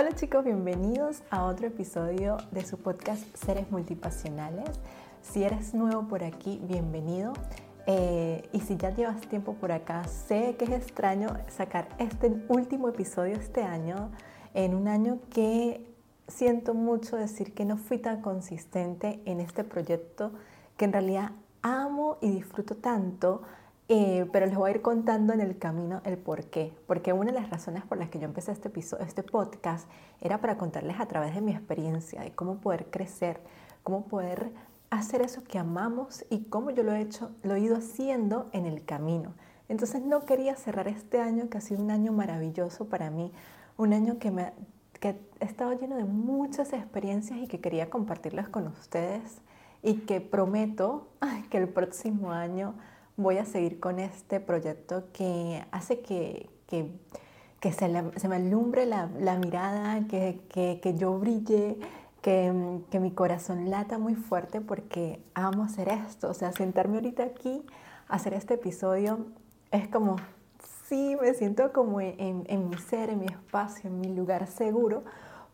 Hola chicos, bienvenidos a otro episodio de su podcast Seres Multipasionales. Si eres nuevo por aquí, bienvenido. Eh, y si ya llevas tiempo por acá, sé que es extraño sacar este último episodio este año, en un año que siento mucho decir que no fui tan consistente en este proyecto que en realidad amo y disfruto tanto, eh, pero les voy a ir contando en el camino el por qué. Porque una de las razones por las que yo empecé este, episodio, este podcast era para contarles a través de mi experiencia, de cómo poder crecer, cómo poder hacer eso que amamos y cómo yo lo he hecho, lo he ido haciendo en el camino. Entonces no quería cerrar este año que ha sido un año maravilloso para mí, un año que me que he estado lleno de muchas experiencias y que quería compartirlas con ustedes y que prometo que el próximo año voy a seguir con este proyecto que hace que, que, que se, me alumbre la, mirada, que, que, yo brille, que, que, mi corazón lata muy fuerte porque amo hacer esto. O sea, sentarme ahorita aquí, hacer este episodio, es como sí me siento como en, mi ser, en mi espacio, en mi lugar seguro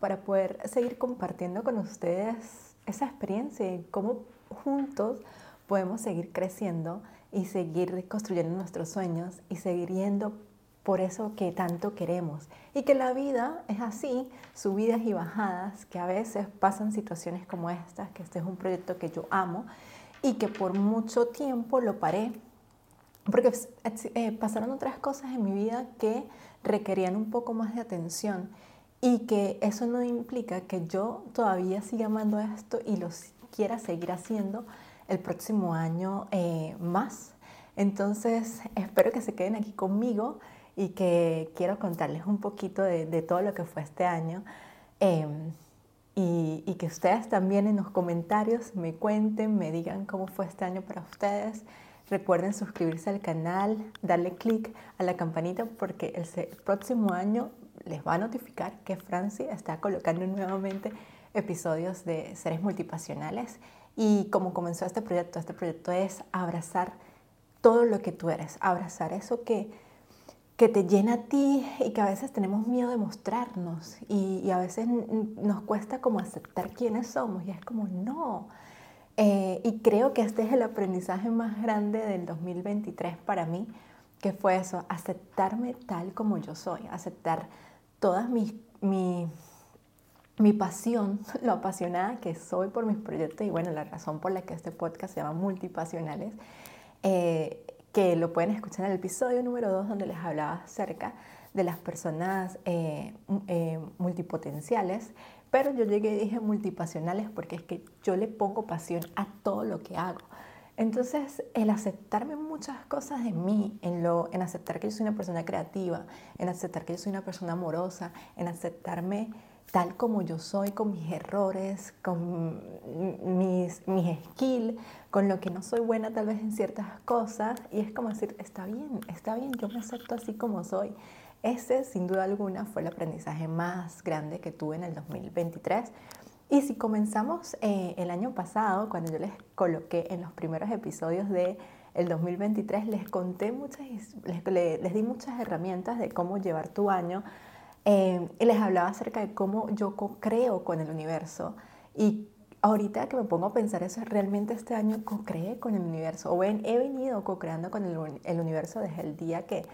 para poder seguir compartiendo con ustedes esa experiencia y cómo juntos podemos seguir creciendo y seguir construyendo nuestros sueños y seguir yendo por eso que tanto queremos. Y que la vida es así, subidas y bajadas, que a veces pasan situaciones como estas, que este es un proyecto que yo amo y que por mucho tiempo lo paré porque eh, pasaron otras cosas en mi vida que requerían un poco más de atención y que eso no implica que yo todavía siga amando esto y lo quiera seguir haciendo el próximo año eh, más. Entonces, espero que se queden aquí conmigo y que quiero contarles un poquito de, todo lo que fue este año. Em, y, que ustedes también en los comentarios me cuenten, me digan cómo fue este año para ustedes. Recuerden suscribirse al canal, darle clic a la campanita porque el próximo año les va a notificar que Franci está colocando nuevamente episodios de seres multipasionales. Y como comenzó este proyecto, este proyecto es abrazar todo lo que tú eres, abrazar eso que, que te llena a ti y que a veces tenemos miedo de mostrarnos. Y, a veces nos cuesta como aceptar quiénes somos y es como no. Eh, y creo que este es el aprendizaje más grande del 2023 para mí, que fue eso, aceptarme tal como yo soy, aceptar toda mi, mi, mi pasión, lo apasionada que soy por mis proyectos y bueno, la razón por la que este podcast se llama Multipasionales, eh, que lo pueden escuchar en el episodio número 2 donde les hablaba acerca de las personas eh, multipotenciales pero yo llegué y dije multipasionales porque es que yo le pongo pasión a todo lo que hago. Entonces, el aceptarme muchas cosas de mí, en, lo, en aceptar que yo soy una persona creativa, en aceptar que yo soy una persona amorosa, en aceptarme tal como yo soy, con mis errores, con mis, mis skills, con lo que no soy buena tal vez en ciertas cosas. Y es como decir, está bien, está bien, yo me acepto así como soy. Ese, sin duda alguna, fue el aprendizaje más grande que tuve en el 2023. Y si comenzamos eh, el año pasado, cuando yo les coloqué en los primeros episodios de el 2023, les conté muchas, les, les, di muchas herramientas de cómo llevar tu año eh, y les hablaba acerca de cómo yo co-creo con el universo. Y ahorita que me pongo a pensar eso, realmente este año co-creé con el universo o he, he venido co-creando con el, el universo desde el día que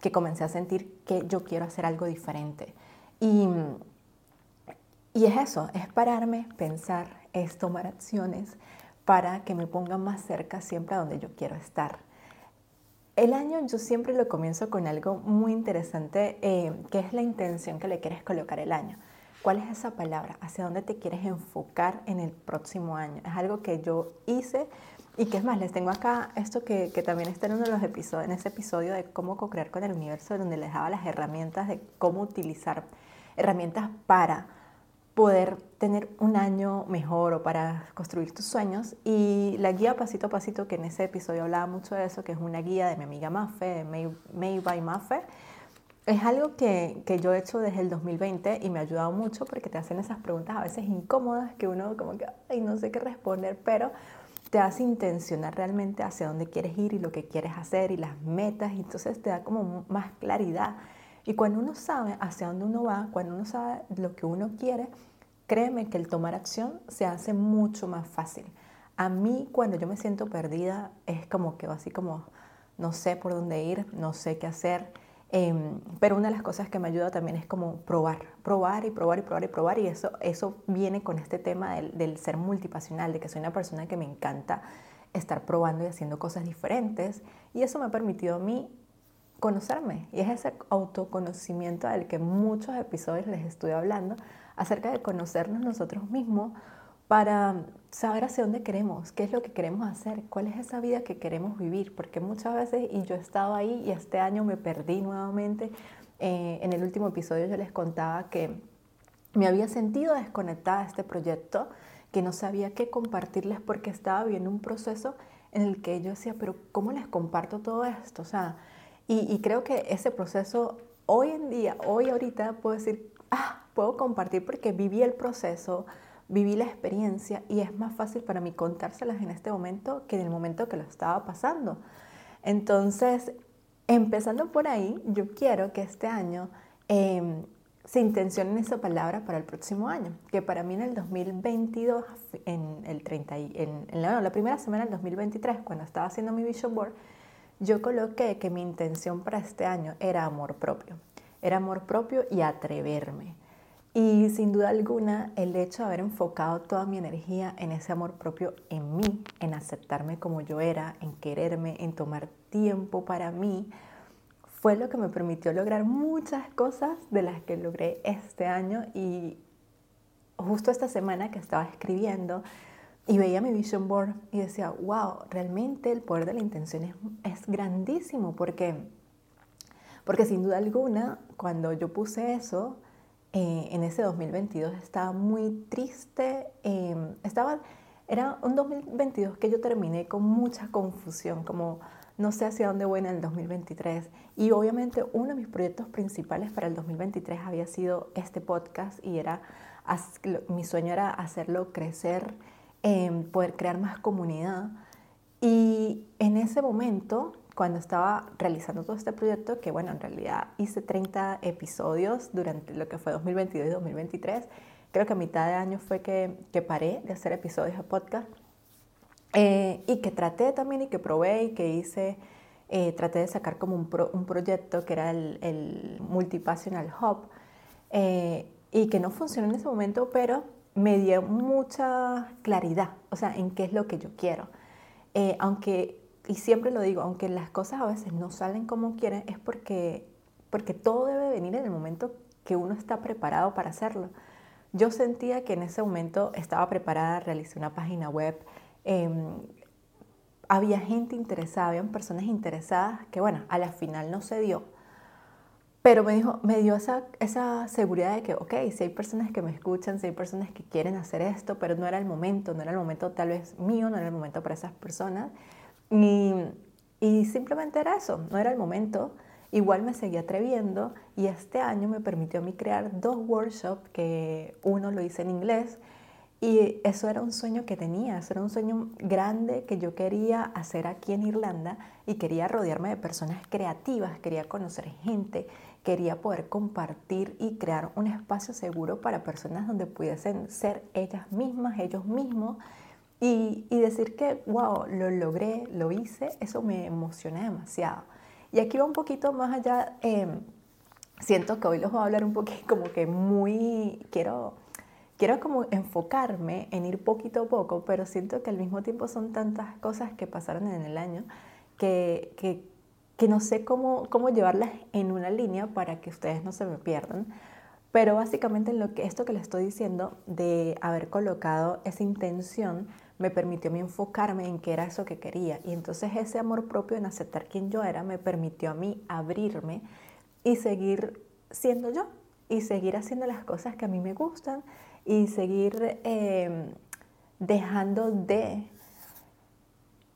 que comencé a sentir que yo quiero hacer algo diferente. Y, y es eso, es pararme, pensar, es tomar acciones para que me ponga más cerca siempre a donde yo quiero estar. El año yo siempre lo comienzo con algo muy interesante, eh, que es la intención que le quieres colocar el año. ¿Cuál es esa palabra? ¿Hacia dónde te quieres enfocar en el próximo año? Es algo que yo hice y que es más, les tengo acá esto que, que, también está en uno de los episodios, en ese episodio de cómo co-crear con el universo, donde les daba las herramientas de cómo utilizar herramientas para poder tener un año mejor o para construir tus sueños. Y la guía pasito a pasito, que en ese episodio hablaba mucho de eso, que es una guía de mi amiga Mafe, de May, May by Mafe, es algo que, que, yo he hecho desde el 2020 y me ha ayudado mucho porque te hacen esas preguntas a veces incómodas que uno como que, ay, no sé qué responder, pero te hace intencionar realmente hacia dónde quieres ir y lo que quieres hacer y las metas, y entonces te da como más claridad Y cuando uno sabe hacia dónde uno va, cuando uno sabe lo que uno quiere, créeme que el tomar acción se hace mucho más fácil. A mí cuando yo me siento perdida es como que así como no sé por dónde ir, no sé qué hacer. Em, pero una de las cosas que me ayuda también es como probar, probar y probar y probar y probar. Y eso, eso viene con este tema del, del ser multipasional, de que soy una persona que me encanta estar probando y haciendo cosas diferentes. Y eso me ha permitido a mí conocerme. Y es ese autoconocimiento del que muchos episodios les estoy hablando, acerca de conocernos nosotros mismos para saber hacia dónde queremos, qué es lo que queremos hacer, cuál es esa vida que queremos vivir, porque muchas veces, y yo he estado ahí y este año me perdí nuevamente, eh, en el último episodio yo les contaba que me había sentido desconectada de este proyecto, que no sabía qué compartirles porque estaba viendo un proceso en el que yo decía, pero ¿cómo les comparto todo esto? O sea, y, y creo que ese proceso hoy en día, hoy ahorita puedo decir, ah, puedo compartir porque viví el proceso, viví la experiencia y es más fácil para mí contárselas en este momento que en el momento que lo estaba pasando. Entonces, empezando por ahí, yo quiero que este año eh, se intencione esa palabra para el próximo año, que para mí en el 2022, en, el 30, en, en la, la primera semana del 2023, cuando estaba haciendo mi vision board, yo coloqué que mi intención para este año era amor propio. Era amor propio y atreverme. Y sin duda alguna, el hecho de haber enfocado toda mi energía en ese amor propio en mí, en aceptarme como yo era, en quererme, en tomar tiempo para mí, fue lo que me permitió lograr muchas cosas de las que logré este año. Y justo esta semana que estaba escribiendo y veía mi vision board y decía, wow, realmente el poder de la intención es, es grandísimo porque, porque sin duda alguna, cuando yo puse eso, eh, en ese 2022 estaba muy triste. Em, estaba, era un 2022 que yo terminé con mucha confusión, como no sé hacia dónde voy en el 2023. Y obviamente uno de mis proyectos principales para el 2023 había sido este podcast y era, mi sueño era hacerlo crecer, em, poder crear más comunidad. Y en ese momento cuando estaba realizando todo este proyecto, que bueno, en realidad hice 30 episodios durante lo que fue 2022 y 2023, creo que a mitad de año fue que, que paré de hacer episodios de podcast eh, y que traté también y que probé y que hice, eh, traté de sacar como un, un, proyecto que era el, el Multipassional Hub eh, y que no funcionó en ese momento, pero me dio mucha claridad, o sea, en qué es lo que yo quiero. aunque y siempre lo digo, aunque las cosas a veces no salen como quieren, es porque, porque todo debe venir en el momento que uno está preparado para hacerlo. Yo sentía que en ese momento estaba preparada, realicé una página web, em, había gente interesada, habían personas interesadas que, bueno, a la final no se dio. Pero me, dijo, me dio esa, esa seguridad de que, ok, si hay personas que me escuchan, si hay personas que quieren hacer esto, pero no era el momento, no era el momento tal vez mío, no era el momento para esas personas. Y, simplemente era eso, no era el momento. Igual me seguí atreviendo y este año me permitió a mí crear dos workshops, que uno lo hice en inglés y eso era un sueño que tenía, eso era un sueño grande que yo quería hacer aquí en Irlanda y quería rodearme de personas creativas, quería conocer gente, quería poder compartir y crear un espacio seguro para personas donde pudiesen ser ellas mismas, ellos mismos y, decir que, wow, lo logré, lo hice, eso me emociona demasiado. Y aquí va un poquito más allá, em, siento que hoy les voy a hablar un poquito como que muy, quiero, quiero como enfocarme en ir poquito a poco, pero siento que al mismo tiempo son tantas cosas que pasaron en el año que, que, que no sé cómo, cómo llevarlas en una línea para que ustedes no se me pierdan. Pero básicamente lo que, esto que les estoy diciendo de haber colocado esa intención me permitió mí enfocarme en qué era eso que quería. Y entonces ese amor propio en aceptar quién yo era me permitió a mí abrirme y seguir siendo yo y seguir haciendo las cosas que a mí me gustan y seguir em, dejando de,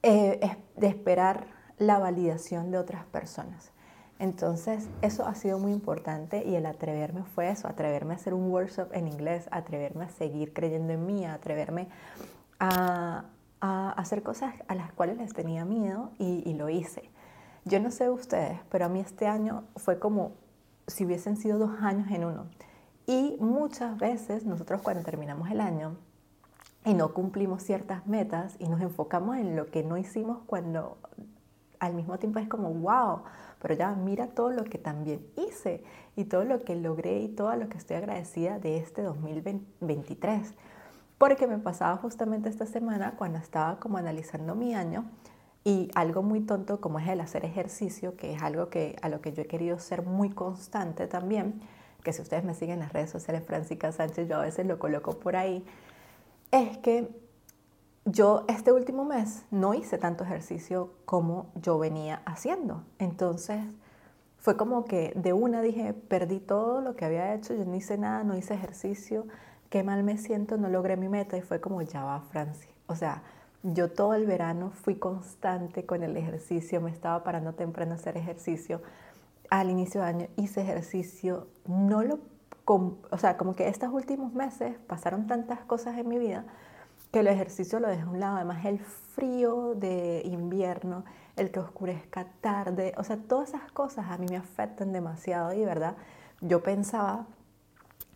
eh, de esperar la validación de otras personas. Entonces, eso ha sido muy importante y el atreverme fue eso, atreverme a hacer un workshop en inglés, atreverme a seguir creyendo en mí, atreverme a, hacer cosas a las cuales les tenía miedo y, lo hice. Yo no sé ustedes, pero a mí este año fue como si hubiesen sido dos años en uno. Y muchas veces nosotros cuando terminamos el año y no cumplimos ciertas metas y nos enfocamos en lo que no hicimos cuando al mismo tiempo es como, wow, pero ya mira todo lo que también hice y todo lo que logré y todo lo que estoy agradecida de este 2023. Porque me pasaba justamente esta semana cuando estaba como analizando mi año y algo muy tonto como es el hacer ejercicio, que es algo que, a lo que yo he querido ser muy constante también, que si ustedes me siguen en las redes sociales, Francisca Sánchez, yo a veces lo coloco por ahí, es que yo este último mes no hice tanto ejercicio como yo venía haciendo. Entonces fue como que de una dije, perdí todo lo que había hecho, yo no hice nada, no hice ejercicio, qué mal me siento, no logré mi meta y fue como, ya va, Francis. O sea, yo todo el verano fui constante con el ejercicio, me estaba parando temprano a hacer ejercicio. Al inicio de año hice ejercicio, no lo, o sea, como que estos últimos meses pasaron tantas cosas en mi vida que el ejercicio lo dejé a un lado. Además, el frío de invierno, el que oscurezca tarde, o sea, todas esas cosas a mí me afectan demasiado y, ¿verdad? Yo pensaba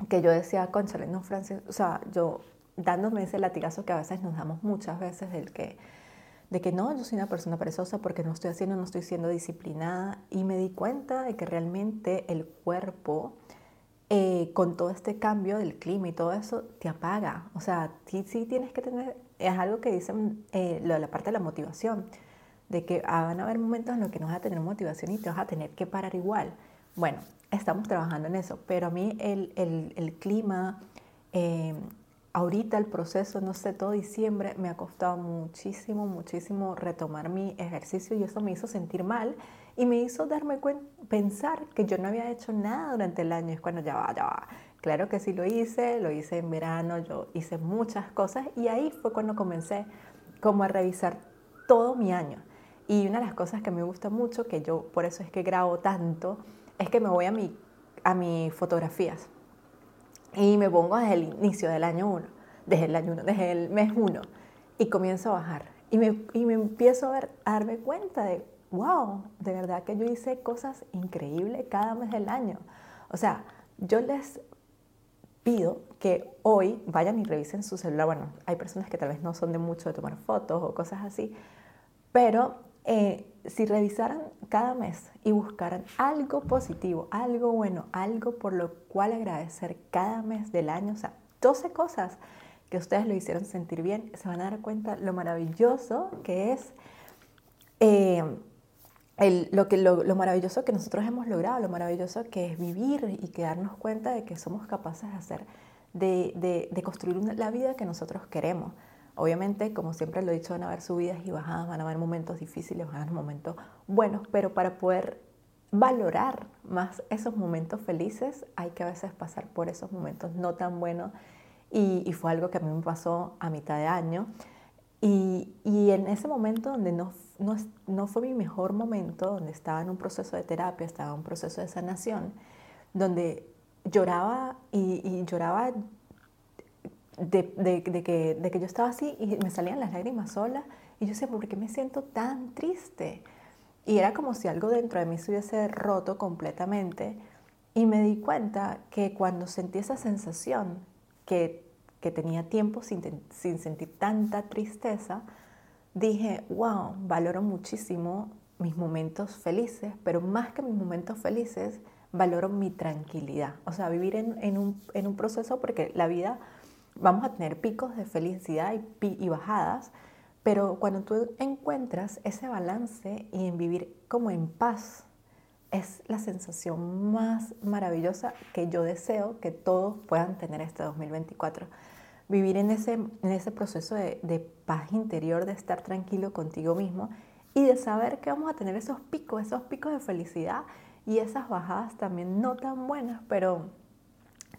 que yo decía, conchale, no, Francis, o sea, yo dándome ese latigazo que a veces nos damos muchas veces del que, de que no, yo soy una persona perezosa porque no estoy haciendo, no estoy siendo disciplinada y me di cuenta de que realmente el cuerpo eh, con todo este cambio del clima y todo eso te apaga, o sea, sí, tienes que tener, es algo que dicen eh, lo de la parte de la motivación, de que van a haber momentos en los que no vas a tener motivación y te vas a tener que parar igual. Bueno, estamos trabajando en eso, pero a mí el clima, eh, ahorita el proceso, no sé, todo diciembre me ha costado muchísimo, muchísimo retomar mi ejercicio y eso me hizo sentir mal y me hizo darme cuenta, pensar que yo no había hecho nada durante el año. Es cuando ya va, ya va. Claro que sí lo hice, lo hice en verano, yo hice muchas cosas y ahí fue cuando comencé como a revisar todo mi año. Y una de las cosas que me gusta mucho, que yo por eso es que grabo tanto, es que me voy a, mi, a mis fotografías y me pongo desde el inicio del año 1, desde el año 1, desde el mes 1 y comienzo a bajar. Y me, y me empiezo a, ver, a darme cuenta de, wow, de verdad que yo hice cosas increíbles cada mes del año. O sea, yo les pido que hoy vayan y revisen su celular. Bueno, hay personas que tal vez no son de mucho de tomar fotos o cosas así, pero eh, si revisaran cada mes y buscaran algo positivo, algo bueno, algo por lo cual agradecer cada mes del año, o sea, 12 cosas que ustedes lo hicieron sentir bien, se van a dar cuenta lo maravilloso que es eh, lo, que, lo, maravilloso que nosotros hemos logrado, lo maravilloso que es vivir y que darnos cuenta de que somos capaces de hacer, de, de, construir la vida que nosotros queremos. Obviamente, como siempre lo he dicho, van a haber subidas y bajadas, van a haber momentos difíciles, van a haber momentos buenos, pero para poder valorar más esos momentos felices, hay que a veces pasar por esos momentos no tan buenos. Y, y fue algo que a mí me pasó a mitad de año. Y, y en ese momento donde no, no, no, fue mi mejor momento, donde estaba en un proceso de terapia, estaba en un proceso de sanación, donde lloraba y, lloraba de, que, de, que, yo estaba así y me salían las lágrimas solas y yo decía, ¿por qué me siento tan triste? Y era como si algo dentro de mí se hubiese roto completamente y me di cuenta que cuando sentí esa sensación que que tenía tiempo sin, sin sentir tanta tristeza, dije, wow, valoro muchísimo mis momentos felices, pero más que mis momentos felices, valoro mi tranquilidad. O sea, vivir en, un, en un, proceso, porque la vida vamos a tener picos de felicidad y, y, bajadas, pero cuando tú encuentras ese balance y en vivir como en paz, es la sensación más maravillosa que yo deseo que todos puedan tener este 2024 vivir en ese, en ese proceso de, paz interior, de estar tranquilo contigo mismo y de saber que vamos a tener esos picos, esos picos de felicidad y esas bajadas también no tan buenas, pero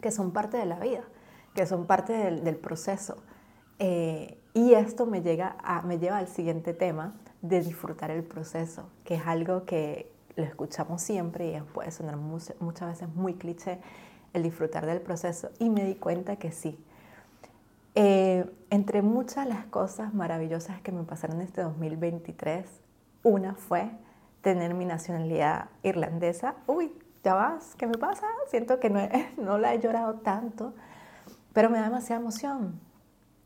que son parte de la vida, que son parte del, del proceso. Eh, y esto me, llega a, me lleva al siguiente tema de disfrutar el proceso, que es algo que lo escuchamos siempre y puede sonar muchas veces muy cliché, el disfrutar del proceso. Y me di cuenta que sí, eh, entre muchas las cosas maravillosas que me pasaron este 2023, una fue tener mi nacionalidad irlandesa. Uy, ya vas, ¿qué me pasa? Siento que no, no la he llorado tanto, pero me da demasiada emoción.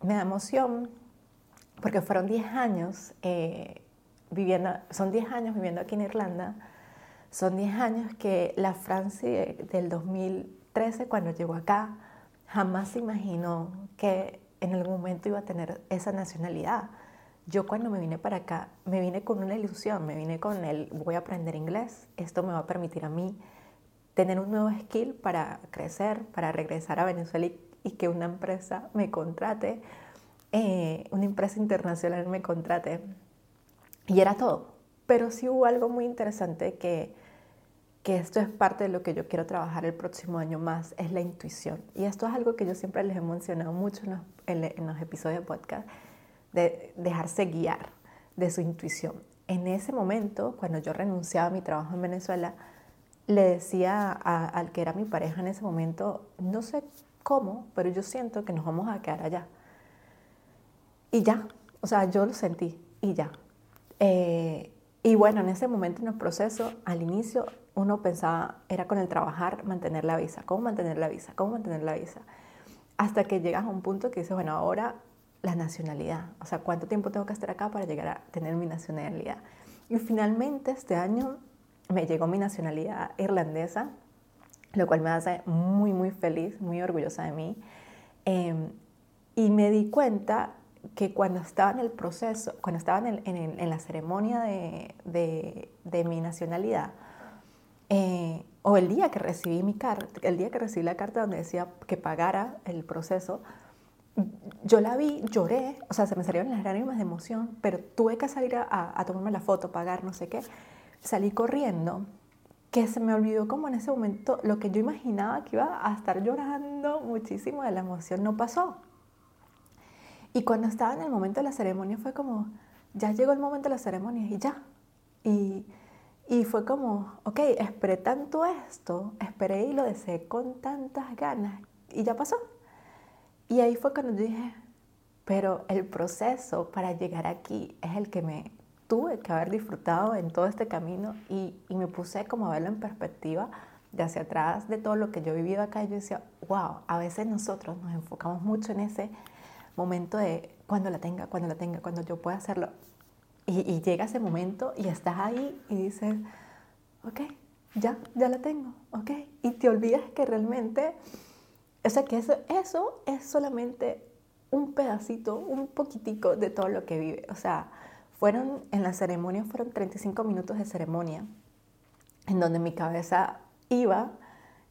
Me da emoción porque fueron 10 años eh, viviendo, son 10 años viviendo aquí en Irlanda, son 10 años que la Francia del 2013, cuando llegó acá, jamás se imaginó que en algún momento iba a tener esa nacionalidad. Yo cuando me vine para acá, me vine con una ilusión, me vine con el voy a aprender inglés, esto me va a permitir a mí tener un nuevo skill para crecer, para regresar a Venezuela y, que una empresa me contrate, eh, una empresa internacional me contrate. Y era todo. Pero sí hubo algo muy interesante que, que esto es parte de lo que yo quiero trabajar el próximo año más, es la intuición. Y esto es algo que yo siempre les he mencionado mucho en los, en los episodios de podcast, de dejarse guiar de su intuición. En ese momento, cuando yo renunciaba a mi trabajo en Venezuela, le decía al que era mi pareja en ese momento, no sé cómo, pero yo siento que nos vamos a quedar allá. Y ya, o sea, yo lo sentí y ya. Eh, y bueno, en ese momento en el proceso, al inicio, uno pensaba, era con el trabajar, mantener la visa, cómo mantener la visa, cómo mantener la visa. Hasta que llegas a un punto que dices, bueno, ahora la nacionalidad, o sea, ¿cuánto tiempo tengo que estar acá para llegar a tener mi nacionalidad? Y finalmente este año me llegó mi nacionalidad irlandesa, lo cual me hace muy, muy feliz, muy orgullosa de mí. Em, y me di cuenta que cuando estaba en el proceso, cuando estaba en, la ceremonia de, mi nacionalidad, eh, o el día que recibí mi carta, el día que recibí la carta donde decía que pagara el proceso, yo la vi, lloré, o sea, se me salieron las lágrimas de emoción, pero tuve que salir a, a tomarme la foto, pagar, no sé qué salí corriendo, que se me olvidó como en ese momento lo que yo imaginaba que iba a estar llorando muchísimo de la emoción no pasó. Y cuando estaba en el momento de la ceremonia fue como, ya llegó el momento de la ceremonia y ya. Y, y fue como, ok, esperé tanto esto, esperé y lo deseé con tantas ganas y ya pasó. Y ahí fue cuando dije, pero el proceso para llegar aquí es el que me tuve que haber disfrutado en todo este camino y, me puse como a verlo en perspectiva de hacia atrás de todo lo que yo he vivido acá y yo decía, wow, a veces nosotros nos enfocamos mucho en ese momento de cuando la tenga, cuando la tenga, cuando yo pueda hacerlo. Y, llega ese momento y estás ahí y dices, ok, ya, ya la tengo, ok. Y te olvidas que realmente, o sea, que eso, eso es solamente un pedacito, un poquitico de todo lo que vive. O sea, fueron, en la ceremonia fueron 35 minutos de ceremonia, en donde mi cabeza iba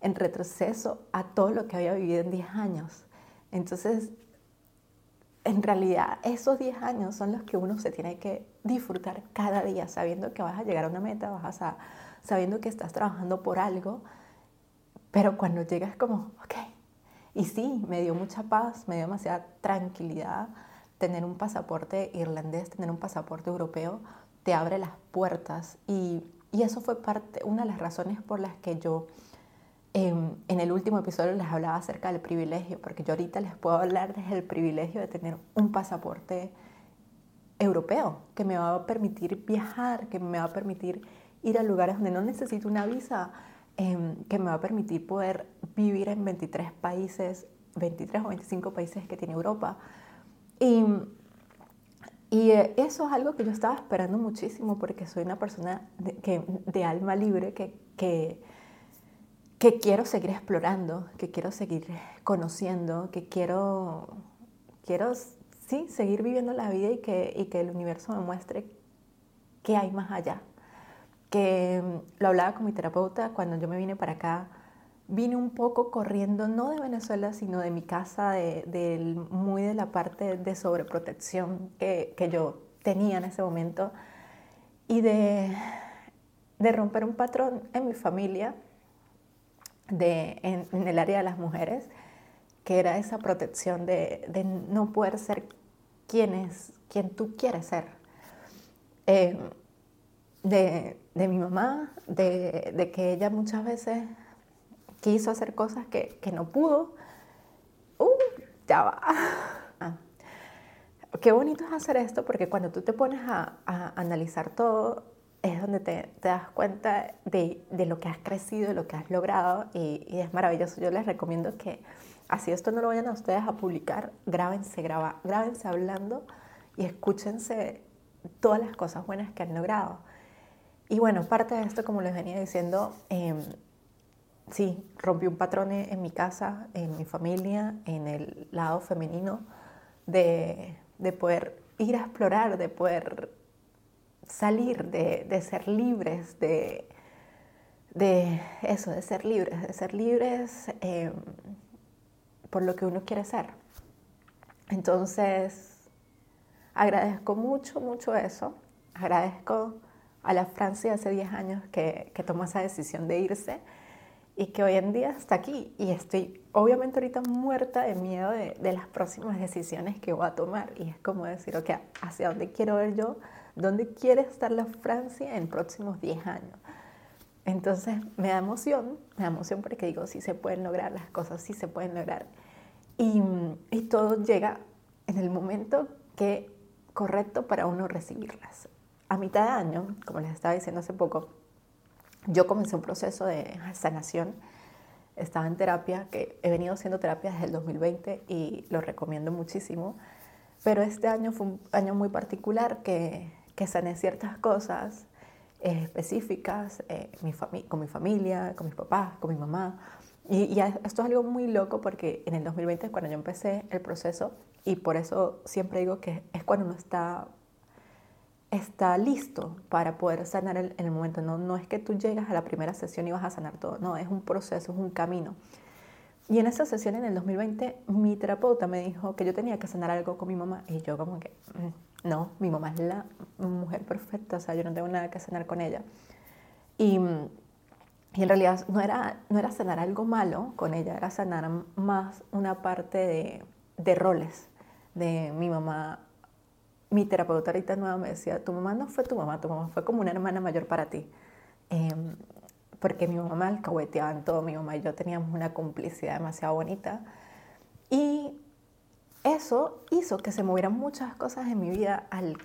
en retroceso a todo lo que había vivido en 10 años. Entonces, en realidad, esos 10 años son los que uno se tiene que disfrutar cada día, sabiendo que vas a llegar a una meta, vas a, sabiendo que estás trabajando por algo, pero cuando llegas como, ok, y sí, me dio mucha paz, me dio demasiada tranquilidad, tener un pasaporte irlandés, tener un pasaporte europeo, te abre las puertas. Y, y eso fue parte, una de las razones por las que yo en el último episodio les hablaba acerca del privilegio, porque yo ahorita les puedo hablar del privilegio de tener un pasaporte europeo, que me va a permitir viajar, que me va a permitir ir a lugares donde no necesito una visa, em, que me va a permitir poder vivir en 23 países, 23 o 25 países que tiene Europa, y, y eh, eso es algo que yo estaba esperando muchísimo porque soy una persona de, que, de alma libre que, que, que quiero seguir explorando, que quiero seguir conociendo, que quiero, quiero sí, seguir viviendo la vida y que, y que el universo me muestre qué hay más allá. Que mm, lo hablaba con mi terapeuta cuando yo me vine para acá vine un poco corriendo, no de Venezuela, sino de mi casa, de, muy de la parte de sobreprotección que, que yo tenía en ese momento y de, de, romper un patrón en mi familia, de, en, el área de las mujeres, que era esa protección de, no poder ser quien, es, quien tú quieres ser. Eh, de, de, mi mamá, de, de, que ella muchas veces quiso hacer cosas que, que no pudo. ¡Uh! Ya va. Ah. Qué bonito es hacer esto porque cuando tú te pones a, a, analizar todo, es donde te, das cuenta de, lo que has crecido, de lo que has logrado y, es maravilloso. Yo les recomiendo que así esto no lo vayan a ustedes a publicar, grábense, graba, grábense hablando y escúchense todas las cosas buenas que han logrado. Y bueno, parte de esto, como les venía diciendo, eh, sí, rompí un patrón en mi casa, en mi familia, en el lado femenino, de, de poder ir a explorar, de poder salir, de, ser libres, de, de, eso, de ser libres, de ser libres em, por lo que uno quiere ser. Entonces, agradezco mucho, mucho eso. Agradezco a la Francia hace 10 años que, que tomó esa decisión de irse y que hoy en día está aquí y estoy obviamente ahorita muerta de miedo de, de, las próximas decisiones que voy a tomar y es como decir, ok, ¿hacia dónde quiero ver yo? ¿Dónde quiere estar la Francia en próximos 10 años? Entonces me da emoción, me da emoción porque digo, sí se pueden lograr las cosas, sí se pueden lograr. Y, y todo llega en el momento que correcto para uno recibirlas. A mitad de año, como les estaba diciendo hace poco, yo comencé un proceso de sanación. Estaba en terapia, que he venido haciendo terapia desde el 2020 y lo recomiendo muchísimo. Pero este año fue un año muy particular que que sané ciertas cosas eh, específicas eh, mi con mi familia, con mis papás, con mi mamá. Y, esto es algo muy loco porque en el 2020 es cuando yo empecé el proceso y por eso siempre digo que es cuando uno está, está listo para poder sanar en el momento. No, no es que tú llegas a la primera sesión y vas a sanar todo, no, es un proceso, es un camino. Y en esa sesión en el 2020 mi terapeuta me dijo que yo tenía que sanar algo con mi mamá y yo como que... Mm, no, mi mamá es la mujer perfecta, o sea, yo no tengo nada que cenar con ella. Y, y en realidad no era, no era sanar algo malo con ella, era sanar más una parte de, de roles de mi mamá. Mi terapeuta ahorita nueva me decía, tu mamá no fue tu mamá, tu mamá fue como una hermana mayor para ti. Em, porque mi mamá alcahueteaba en todo, mi mamá y yo teníamos una complicidad demasiado bonita. Y eso hizo que se movieran muchas cosas en mi vida al,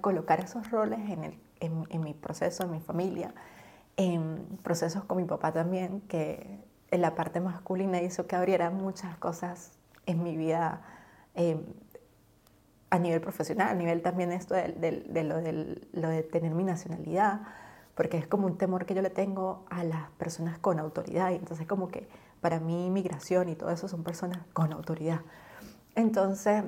colocar esos roles en, mi proceso, en mi familia, en procesos con mi papá también, que en la parte masculina hizo que abriera muchas cosas en mi vida em, a nivel profesional, a nivel también esto de, de, lo, de tener mi nacionalidad, porque es como un temor que yo le tengo a las personas con autoridad, y entonces como que para mí migración y todo eso son personas con autoridad. Entonces,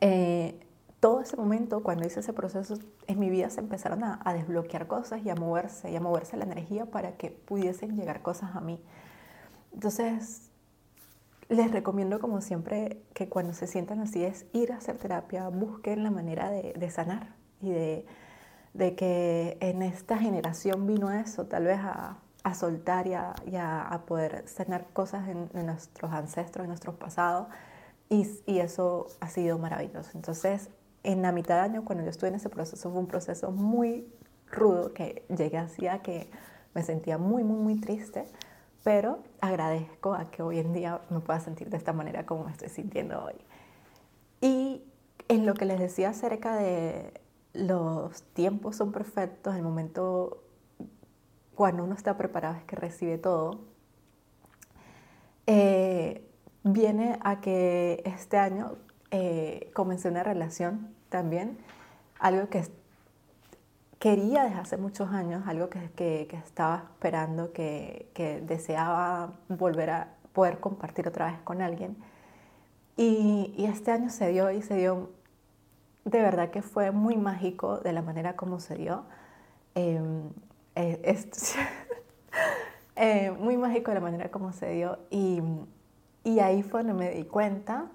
eh, todo ese momento, cuando hice ese proceso, en mi vida se empezaron a, desbloquear cosas y a moverse, y a moverse la energía para que pudiesen llegar cosas a mí. Entonces, les recomiendo como siempre que cuando se sientan así es ir a hacer terapia, busquen la manera de, sanar y de, que en esta generación vino eso, tal vez a, soltar y, a, poder sanar cosas en, en nuestros ancestros, en nuestros pasados y, eso ha sido maravilloso. Entonces, en la mitad de año, cuando yo estuve en ese proceso, fue un proceso muy rudo que llegué así a que me sentía muy, muy, muy triste, pero agradezco a que hoy en día me pueda sentir de esta manera como me estoy sintiendo hoy. Y en lo que les decía acerca de los tiempos son perfectos, el momento cuando uno está preparado es que recibe todo. Eh, viene a que este año eh, comencé una relación también, algo que quería desde hace muchos años, algo que, que, estaba esperando, que, que, deseaba volver a poder compartir otra vez con alguien. Y, y, este año se dio y se dio, de verdad que fue muy mágico de la manera como se dio. Em, eh, eh, muy mágico de la manera como se dio. Y y ahí fue donde me di cuenta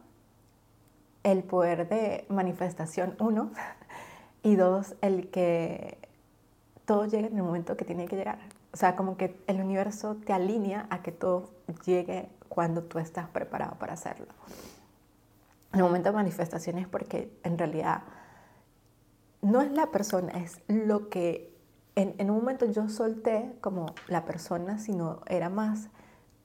el poder de manifestación, uno, y dos, el que todo llegue en el momento que tiene que llegar. O sea, como que el universo te alinea a que todo llegue cuando tú estás preparado para hacerlo. El momento de manifestación es porque en realidad no es la persona, es lo que en, en un momento yo solté como la persona, sino era más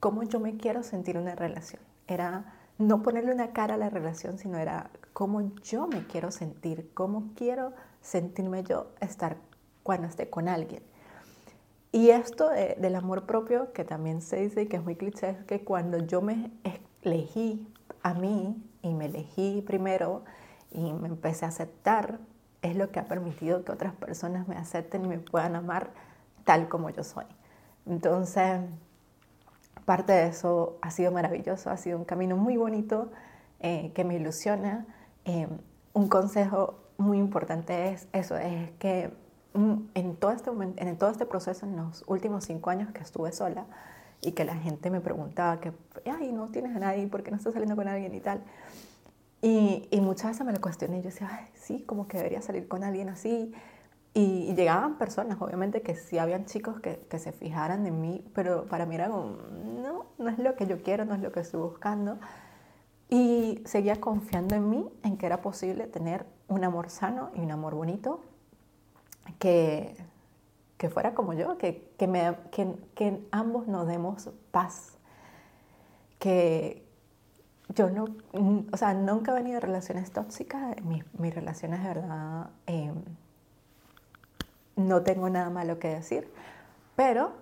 cómo yo me quiero sentir una relación. Era no ponerle una cara a la relación, sino era cómo yo me quiero sentir, cómo quiero sentirme yo estar cuando esté con alguien. Y esto del amor propio, que también se dice que es muy cliché, es que cuando yo me elegí a mí y me elegí primero y me empecé a aceptar, es lo que ha permitido que otras personas me acepten y me puedan amar tal como yo soy. Entonces, parte de eso ha sido maravilloso, ha sido un camino muy bonito eh, que me ilusiona. Eh, un consejo muy importante es eso, es que mm, en todo, este en todo este proceso, en los últimos cinco años que estuve sola y que la gente me preguntaba que, ay, no tienes a nadie, ¿por qué no estás saliendo con alguien y tal? Y, y muchas veces me lo cuestioné, yo decía, ay, sí, como que debería salir con alguien así. Y, llegaban personas, obviamente, que sí habían chicos que, que, se fijaran en mí, pero para mí era como, no, es lo que yo quiero, no es lo que estoy buscando. Y seguía confiando en mí, en que era posible tener un amor sano y un amor bonito, que, que fuera como yo, que, que, que, ambos nos demos paz, que yo no, o sea, nunca he venido de relaciones tóxicas, mis, mis relaciones de verdad eh, no tengo nada malo que decir, pero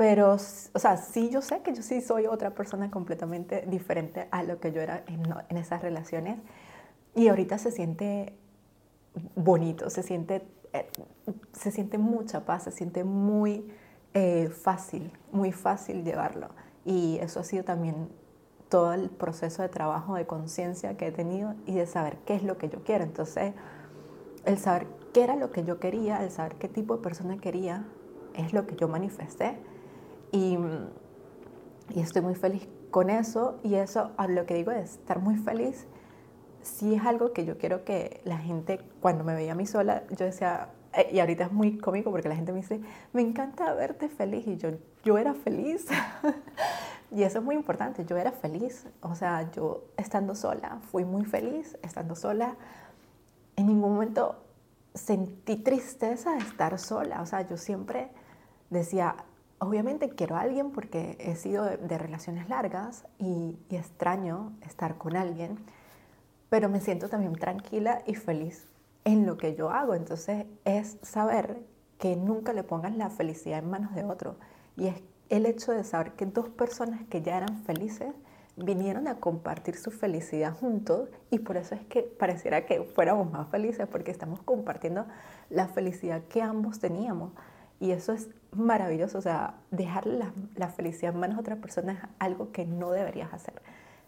pero, o sea, sí, yo sé que yo sí soy otra persona completamente diferente a lo que yo era en, esas relaciones. Y ahorita se siente bonito, se siente, eh, se siente mucha paz, se siente muy eh, fácil, muy fácil llevarlo. Y eso ha sido también todo el proceso de trabajo de conciencia que he tenido y de saber qué es lo que yo quiero. Entonces, el saber qué era lo que yo quería, el saber qué tipo de persona quería, es lo que yo manifesté. Y, y estoy muy feliz con eso y eso a lo que digo es estar muy feliz. Si es algo que yo quiero que la gente, cuando me veía a mí sola, yo decía, eh, y ahorita es muy cómico porque la gente me dice, me encanta verte feliz y yo, yo era feliz. y eso es muy importante, yo era feliz. O sea, yo estando sola, fui muy feliz estando sola. En ningún momento sentí tristeza de estar sola. O sea, yo siempre decía, obviamente quiero a alguien porque he sido de, relaciones largas y, extraño estar con alguien, pero me siento también tranquila y feliz en lo que yo hago. Entonces es saber que nunca le pongas la felicidad en manos de otro. Y es el hecho de saber que dos personas que ya eran felices vinieron a compartir su felicidad juntos y por eso es que pareciera que fuéramos más felices porque estamos compartiendo la felicidad que ambos teníamos. Y eso es maravilloso, o sea, dejarle la, felicidad en manos de otra persona es algo que no deberías hacer.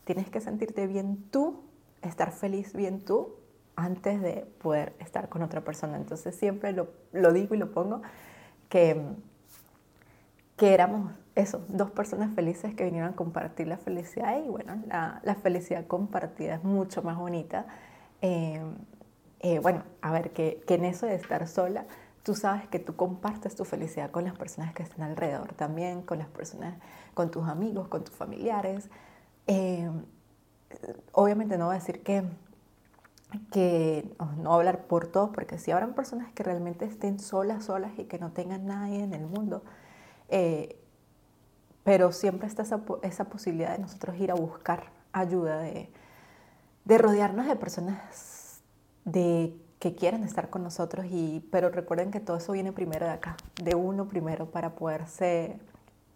Tienes que sentirte bien tú, estar feliz bien tú, antes de poder estar con otra persona. Entonces siempre lo, lo digo y lo pongo, que, que éramos eso, dos personas felices que vinieron a compartir la felicidad y bueno, la, la felicidad compartida es mucho más bonita. Eh, eh, bueno, a ver, que, que en eso de estar sola, tú sabes que tú compartes tu felicidad con las personas que están alrededor también, con las personas, con tus amigos, con tus familiares. Eh, obviamente no voy a decir que, que no voy a hablar por todos, porque si habrán personas que realmente estén solas, solas y que no tengan nadie en el mundo, eh, pero siempre está esa, esa, posibilidad de nosotros ir a buscar ayuda, de, de rodearnos de personas de que quieran estar con nosotros, y, pero recuerden que todo eso viene primero de acá, de uno primero, para poderse,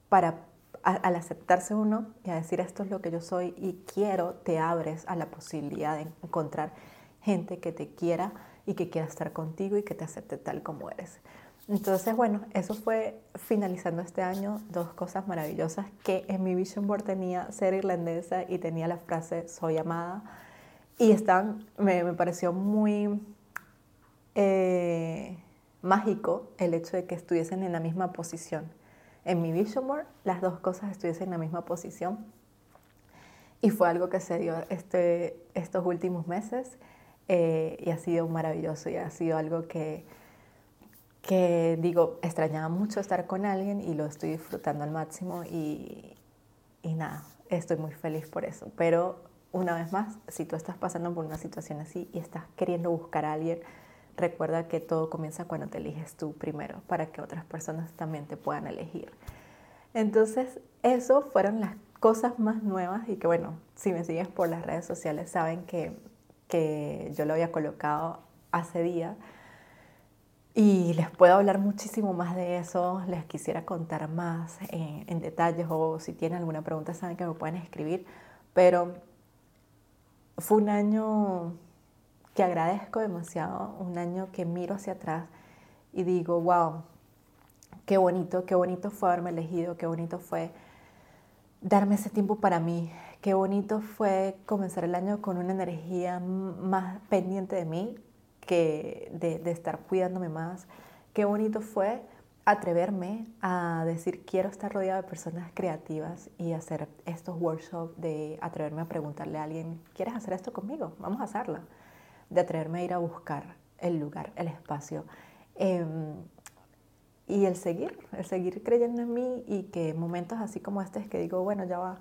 para al aceptarse uno y a decir esto es lo que yo soy y quiero, te abres a la posibilidad de encontrar gente que te quiera y que quiera estar contigo y que te acepte tal como eres. Entonces, bueno, eso fue finalizando este año, dos cosas maravillosas que en mi vision board tenía ser irlandesa y tenía la frase soy amada y están, me, me pareció muy eh, mágico el hecho de que estuviesen en la misma posición. En mi vision board, las dos cosas estuviesen en la misma posición. Y fue algo que se dio este, estos últimos meses eh, y ha sido maravilloso y ha sido algo que, que, digo, extrañaba mucho estar con alguien y lo estoy disfrutando al máximo y, y nada, estoy muy feliz por eso. Pero una vez más, si tú estás pasando por una situación así y estás queriendo buscar a alguien, recuerda que todo comienza cuando te eliges tú primero, para que otras personas también te puedan elegir. Entonces, eso fueron las cosas más nuevas y que bueno, si me sigues por las redes sociales saben que, que yo lo había colocado hace día. Y les puedo hablar muchísimo más de eso, les quisiera contar más en, en detalles o si tienen alguna pregunta saben que me pueden escribir, pero fue un año que agradezco demasiado, un año que miro hacia atrás y digo, wow, qué bonito, qué bonito fue haberme elegido, qué bonito fue darme ese tiempo para mí, qué bonito fue comenzar el año con una energía más pendiente de mí que de, estar cuidándome más, qué bonito fue atreverme a decir quiero estar rodeada de personas creativas y hacer estos workshops de atreverme a preguntarle a alguien, ¿quieres hacer esto conmigo? Vamos a hacerlo. De atreverme a ir a buscar el lugar, el espacio. Em, y el seguir, el seguir creyendo en mí y que momentos así como este es que digo, bueno, ya va,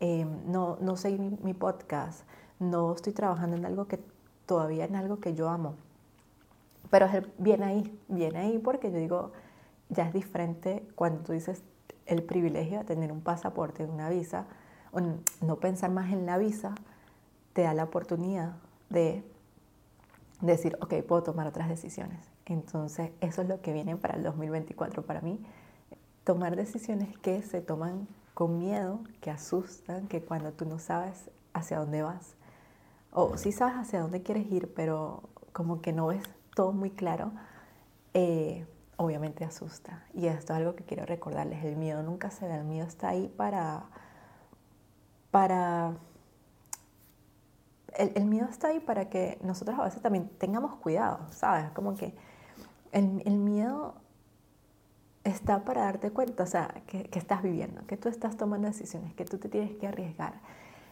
em, no, no seguí mi, mi podcast, no estoy trabajando en algo que todavía en algo que yo amo. Pero viene ahí, viene ahí porque yo digo, ya es diferente cuando tú dices el privilegio de tener un pasaporte, una visa, no pensar más en la visa, te da la oportunidad de decir, ok, puedo tomar otras decisiones. Entonces, eso es lo que viene para el 2024 para mí. Tomar decisiones que se toman con miedo, que asustan, que cuando tú no sabes hacia dónde vas, o sí sabes hacia dónde quieres ir, pero como que no ves todo muy claro, eh, obviamente asusta. Y esto es algo que quiero recordarles, el miedo nunca se ve, el miedo está ahí para... para el, miedo está ahí para que nosotros a veces también tengamos cuidado, ¿sabes? Como que el, miedo está para darte cuenta, o sea, que, que, estás viviendo, que tú estás tomando decisiones, que tú te tienes que arriesgar.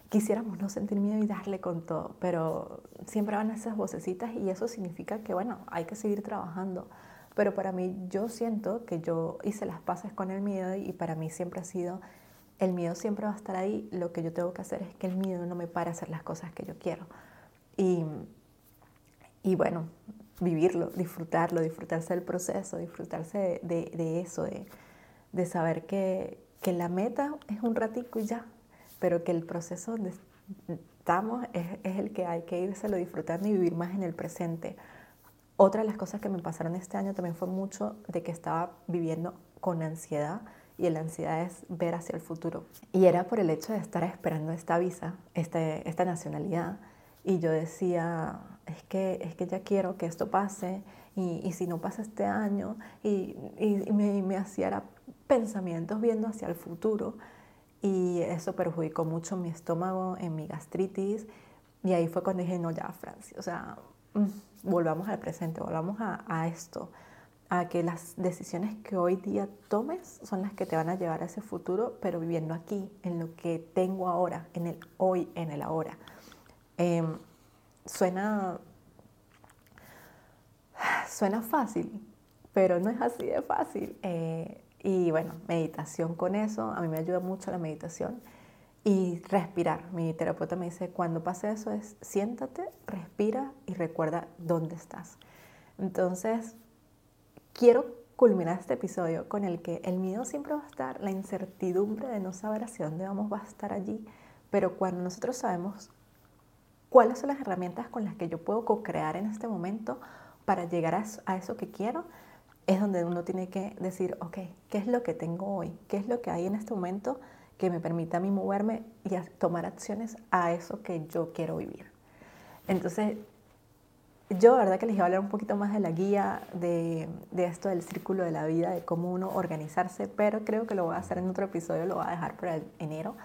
Quisiéramos no sentir miedo y darle con todo, pero siempre van esas vocecitas y eso significa que, bueno, hay que seguir trabajando pero para mí yo siento que yo hice las paces con el miedo y para mí siempre ha sido, el miedo siempre va a estar ahí, lo que yo tengo que hacer es que el miedo no me pare a hacer las cosas que yo quiero. Y, y bueno, vivirlo, disfrutarlo, disfrutarse del proceso, disfrutarse de, eso, de, de saber que, que, la meta es un ratico y ya, pero que el proceso donde estamos es, el que hay que irse lo disfrutando y vivir más en el presente. Otra de las cosas que me pasaron este año también fue mucho de que estaba viviendo con ansiedad y la ansiedad es ver hacia el futuro. Y era por el hecho de estar esperando esta visa, este, esta nacionalidad. Y yo decía, es que, es que ya quiero que esto pase y, y si no pasa este año, y, y me, me hacía pensamientos viendo hacia el futuro. Y eso perjudicó mucho mi estómago, en mi gastritis. Y ahí fue cuando dije, no, ya, Francia, o sea, mm, volvamos al presente, volvamos a, esto, a que las decisiones que hoy día tomes son las que te van a llevar a ese futuro, pero viviendo aquí, en lo que tengo ahora, en el hoy, en el ahora. Em, suena, suena fácil, pero no es así de fácil. Eh, y bueno, meditación con eso, a mí me ayuda mucho la meditación y respirar. Mi terapeuta me dice, cuando pase eso es siéntate, respira y recuerda dónde estás. Entonces, quiero culminar este episodio con el que el miedo siempre va a estar, la incertidumbre de no saber hacia dónde vamos va a estar allí, pero cuando nosotros sabemos cuáles son las herramientas con las que yo puedo co-crear en este momento para llegar a eso que quiero, es donde uno tiene que decir, ok, ¿qué es lo que tengo hoy? ¿Qué es lo que hay en este momento? que me permita a mí moverme y tomar acciones a eso que yo quiero vivir. Entonces, yo, verdad que les iba a hablar un poquito más de la guía, de, de, esto del círculo de la vida, de cómo uno organizarse, pero creo que lo voy a hacer en otro episodio, lo voy a dejar para enero,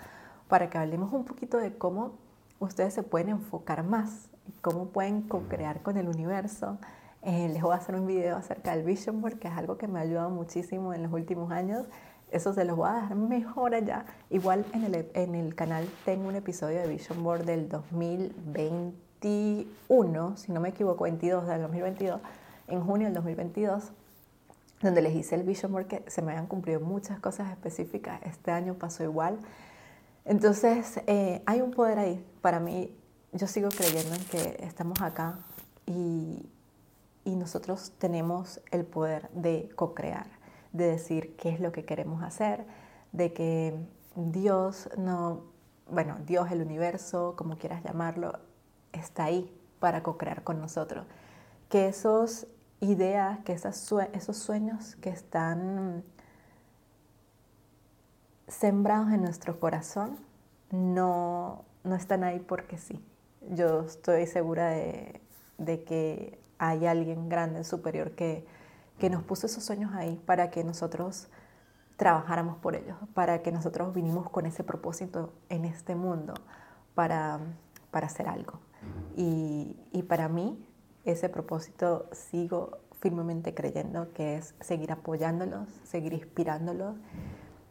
para que hablemos un poquito de cómo ustedes se pueden enfocar más, cómo pueden co-crear con el universo. Eh, les voy a hacer un video acerca del Vision Board, que es algo que me ha ayudado muchísimo en los últimos años eso se los voy a dar mejor allá. Igual en el, en el canal tengo un episodio de Vision Board del 2021, si no me equivoco, 22 del 2022, en junio del 2022, donde les hice el Vision Board se me habían cumplido muchas cosas específicas. Este año pasó igual. Entonces, eh, hay un poder ahí. Para mí, yo sigo creyendo en que estamos acá y, y nosotros tenemos el poder de co-crear de decir qué es lo que queremos hacer, de que Dios no, bueno, Dios, el universo, como quieras llamarlo, está ahí para co-crear con nosotros. Que esos ideas, que esos sueños que están sembrados en nuestro corazón no, no están ahí porque sí. Yo estoy segura de, de que hay alguien grande, superior, que, que nos puso esos sueños ahí para que nosotros trabajáramos por ellos, para que nosotros vinimos con ese propósito en este mundo, para, para hacer algo. Y, y, para mí, ese propósito sigo firmemente creyendo que es seguir apoyándolos, seguir inspirándolos,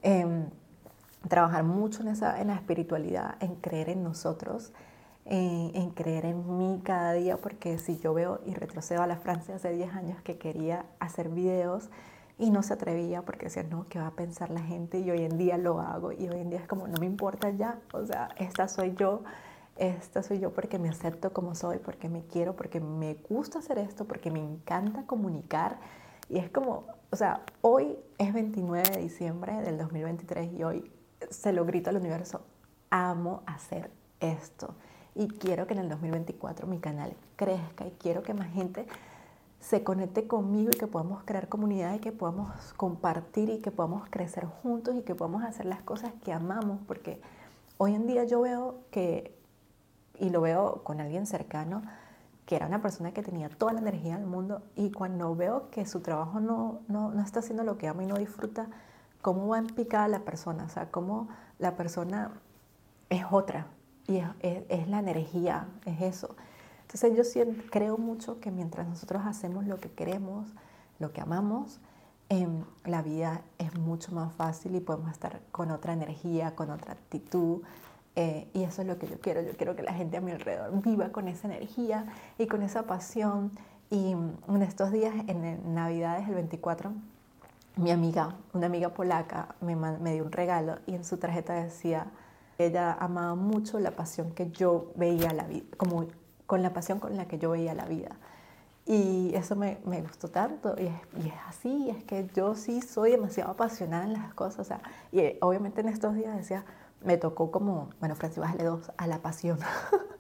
eh, trabajar mucho en, esa, en la espiritualidad, en creer en nosotros, en, creer en mí cada día, porque si yo veo y retrocedo a la Francia hace 10 años que quería hacer videos y no se atrevía porque decía, no, ¿qué va a pensar la gente? Y hoy en día lo hago y hoy en día es como, no me importa ya, o sea, esta soy yo, esta soy yo porque me acepto como soy, porque me quiero, porque me gusta hacer esto, porque me encanta comunicar. Y es como, o sea, hoy es 29 de diciembre del 2023 y hoy se lo grito al universo, amo hacer esto y quiero que en el 2024 mi canal crezca y quiero que más gente se conecte conmigo y que podamos crear comunidad y que podamos compartir y que podamos crecer juntos y que podamos hacer las cosas que amamos, porque hoy en día yo veo que, y lo veo con alguien cercano, que era una persona que tenía toda la energía del mundo y cuando veo que su trabajo no, no, no está haciendo lo que ama y no disfruta, cómo va en picada la persona, o sea, cómo la persona es otra y es, la energía, es eso. Entonces yo siento, creo mucho que mientras nosotros hacemos lo que queremos, lo que amamos, em, la vida es mucho más fácil y podemos estar con otra energía, con otra actitud. Eh, y eso es lo que yo quiero. Yo quiero que la gente a mi alrededor viva con esa energía y con esa pasión. Y en estos días, en Navidades, el 24, mi amiga, una amiga polaca, me, me dio un regalo y en su tarjeta decía, ella amaba mucho la pasión que yo veía la vida, como con la pasión con la que yo veía la vida. Y eso me, me gustó tanto, y es, y es, así, es que yo sí soy demasiado apasionada en las cosas, o sea, y eh, obviamente en estos días decía, me tocó como, bueno, Francis, bájale dos a la pasión,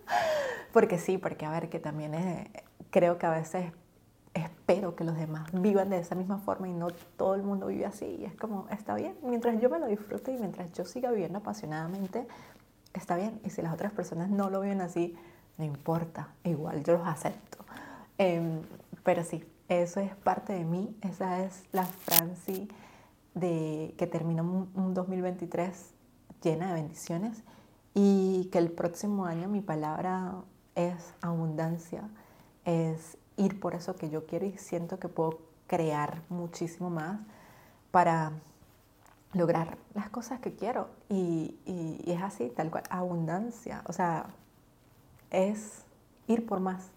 porque sí, porque a ver, que también es, creo que a veces espero que los demás vivan de esa misma forma y no todo el mundo vive así. Y es como, está bien, mientras yo me lo disfrute y mientras yo siga viviendo apasionadamente, está bien. Y si las otras personas no lo viven así, no importa, igual yo los acepto. Em, pero sí, eso es parte de mí, esa es la Franci de que terminó un 2023 llena de bendiciones y que el próximo año mi palabra es abundancia, es ir por eso que yo quiero y siento que puedo crear muchísimo más para lograr las cosas que quiero. Y, es así, tal cual, abundancia. O sea, es ir por más.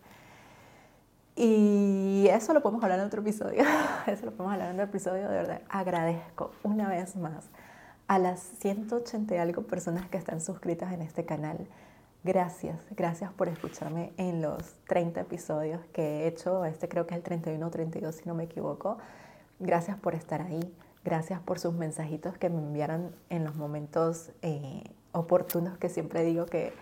Y eso lo podemos hablar en otro episodio. Eso lo podemos hablar en otro episodio. De verdad, agradezco una vez más a las 180 y algo personas que están suscritas en este canal. Gracias, gracias por escucharme en los 30 episodios que he hecho. Este creo que es el 31 o 32 si no me equivoco. Gracias por estar ahí. Gracias por sus mensajitos que me enviaron en los momentos eh, oportunos que siempre digo que,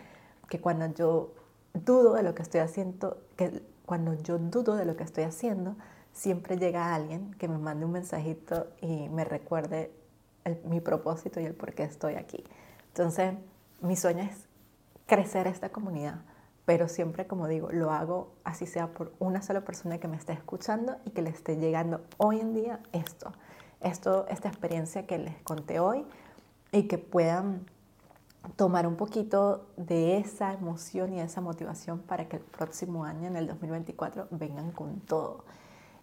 que cuando yo dudo de lo que estoy haciendo, que cuando yo dudo de lo que estoy haciendo, siempre llega alguien que me mande un mensajito y me recuerde mi propósito y el por qué estoy aquí. Entonces, mi sueño es crecer esta comunidad, pero siempre, como digo, lo hago así sea por una sola persona que me esté escuchando y que le esté llegando hoy en día esto, esto esta experiencia que les conté hoy y que puedan tomar un poquito de esa emoción y esa motivación para que el próximo año, en el 2024, vengan con todo.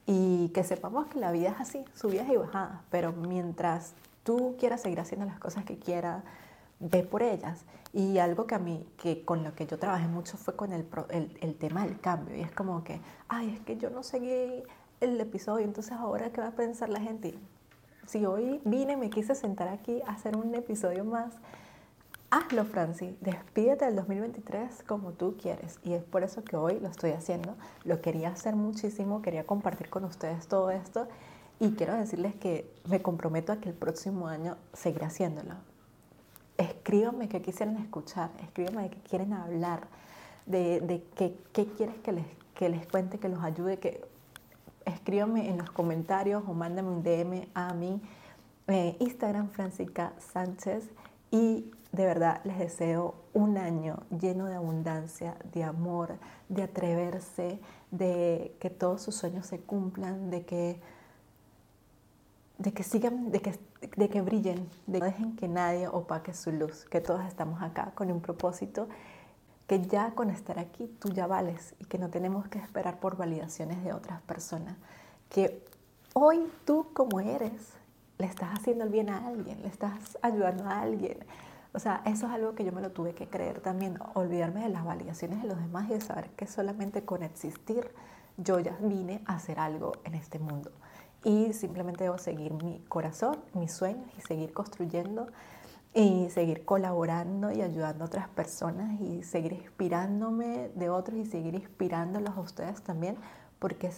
Y que sepamos que la vida es así, subidas y bajadas, pero mientras tú quieras seguir haciendo las cosas que quieras, ve por ellas. Y algo que a mí, que con lo que yo trabajé mucho fue con el, el, el, tema del cambio. Y es como que, ay, es que yo no seguí el episodio, entonces ahora qué va a pensar la gente. Si hoy vine me quise sentar aquí a hacer un episodio más, hazlo, Franci. Despídete del 2023 como tú quieres. Y es por eso que hoy lo estoy haciendo. Lo quería hacer muchísimo, quería compartir con ustedes todo esto. Y quiero decirles que me comprometo a que el próximo año seguiré haciéndolo escríbanme qué quisieran escuchar, escríbanme de qué quieren hablar, de, de qué, qué, quieres que les, que les cuente, que los ayude, que escríbame en los comentarios o mándame un DM a mi eh, Instagram, Francisca Sánchez. Y de verdad les deseo un año lleno de abundancia, de amor, de atreverse, de que todos sus sueños se cumplan, de que, de que sigan, de que, de que brillen, de que no dejen que nadie opaque su luz, que todos estamos acá con un propósito que ya con estar aquí tú ya vales y que no tenemos que esperar por validaciones de otras personas, que hoy tú como eres le estás haciendo el bien a alguien, le estás ayudando a alguien. O sea, eso es algo que yo me lo tuve que creer también, olvidarme de las validaciones de los demás y de saber que solamente con existir yo ya vine a hacer algo en este mundo. Y simplemente debo seguir mi corazón, mis sueños y seguir construyendo y seguir colaborando y ayudando a otras personas y seguir inspirándome de otros y seguir inspirándolos a ustedes también, porque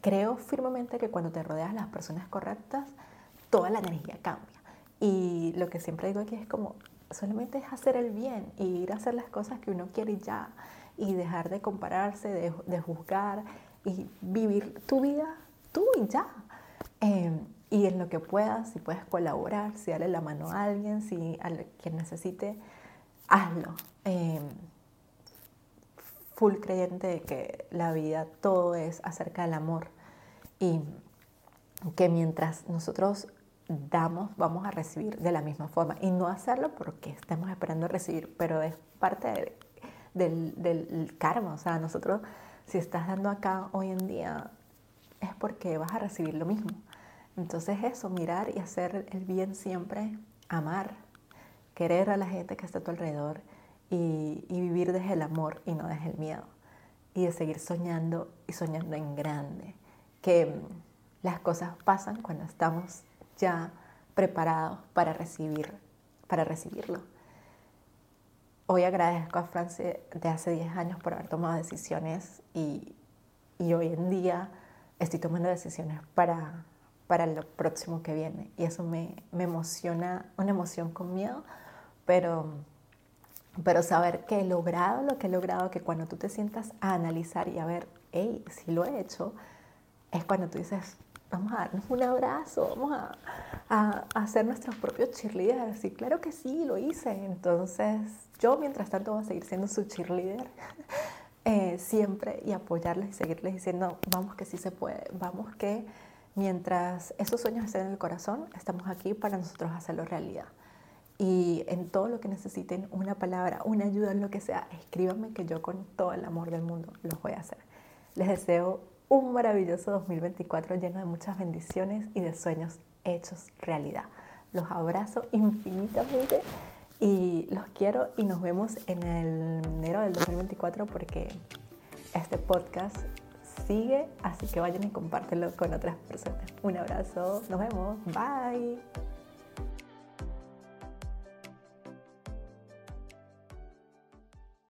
creo firmemente que cuando te rodeas las personas correctas, toda la energía cambia. Y lo que siempre digo aquí es como, solamente es hacer el bien y ir a hacer las cosas que uno quiere ya, y dejar de compararse, de, de juzgar y vivir tu vida tú y ya. Eh, y en lo que puedas, si puedes colaborar, si darle la mano a alguien, si a quien necesite, hazlo. Em, full creyente de que la vida todo es acerca del amor y que mientras nosotros damos, vamos a recibir de la misma forma y no hacerlo porque estamos esperando recibir, pero es parte del karma. O sea, nosotros, si estás dando acá hoy en día, es porque vas a recibir lo mismo. Entonces eso, mirar y hacer el bien siempre, amar, querer a la gente que está a tu alrededor y, vivir desde el amor y no desde el miedo. Y de seguir soñando y soñando en grande. Que mm, las cosas pasan cuando estamos ya preparados para recibir, para recibirlo. Hoy agradezco a Francia de hace 10 años por haber tomado decisiones y, y hoy en día estoy tomando decisiones para para lo próximo que viene. Y eso me, me emociona, una emoción con miedo, pero, pero saber que he logrado lo que he logrado, que cuando tú te sientas a analizar y a ver, hey, si lo he hecho, es cuando tú dices, vamos a darnos un abrazo, vamos a, a, hacer nuestros propios cheerleaders. Y claro que sí, lo hice. Entonces, yo mientras tanto voy a seguir siendo su cheerleader. Eh, siempre y apoyarles y seguirles diciendo, vamos que sí se puede, vamos que Mientras esos sueños estén en el corazón, estamos aquí para nosotros hacerlo realidad. Y en todo lo que necesiten, una palabra, una ayuda, lo que sea, escríbanme que yo con todo el amor del mundo los voy a hacer. Les deseo un maravilloso 2024 lleno de muchas bendiciones y de sueños hechos realidad. Los abrazo infinitamente y los quiero y nos vemos en el enero del 2024 porque este podcast sigue, así que vayan y compártelo con otras personas. Un abrazo, nos vemos, bye.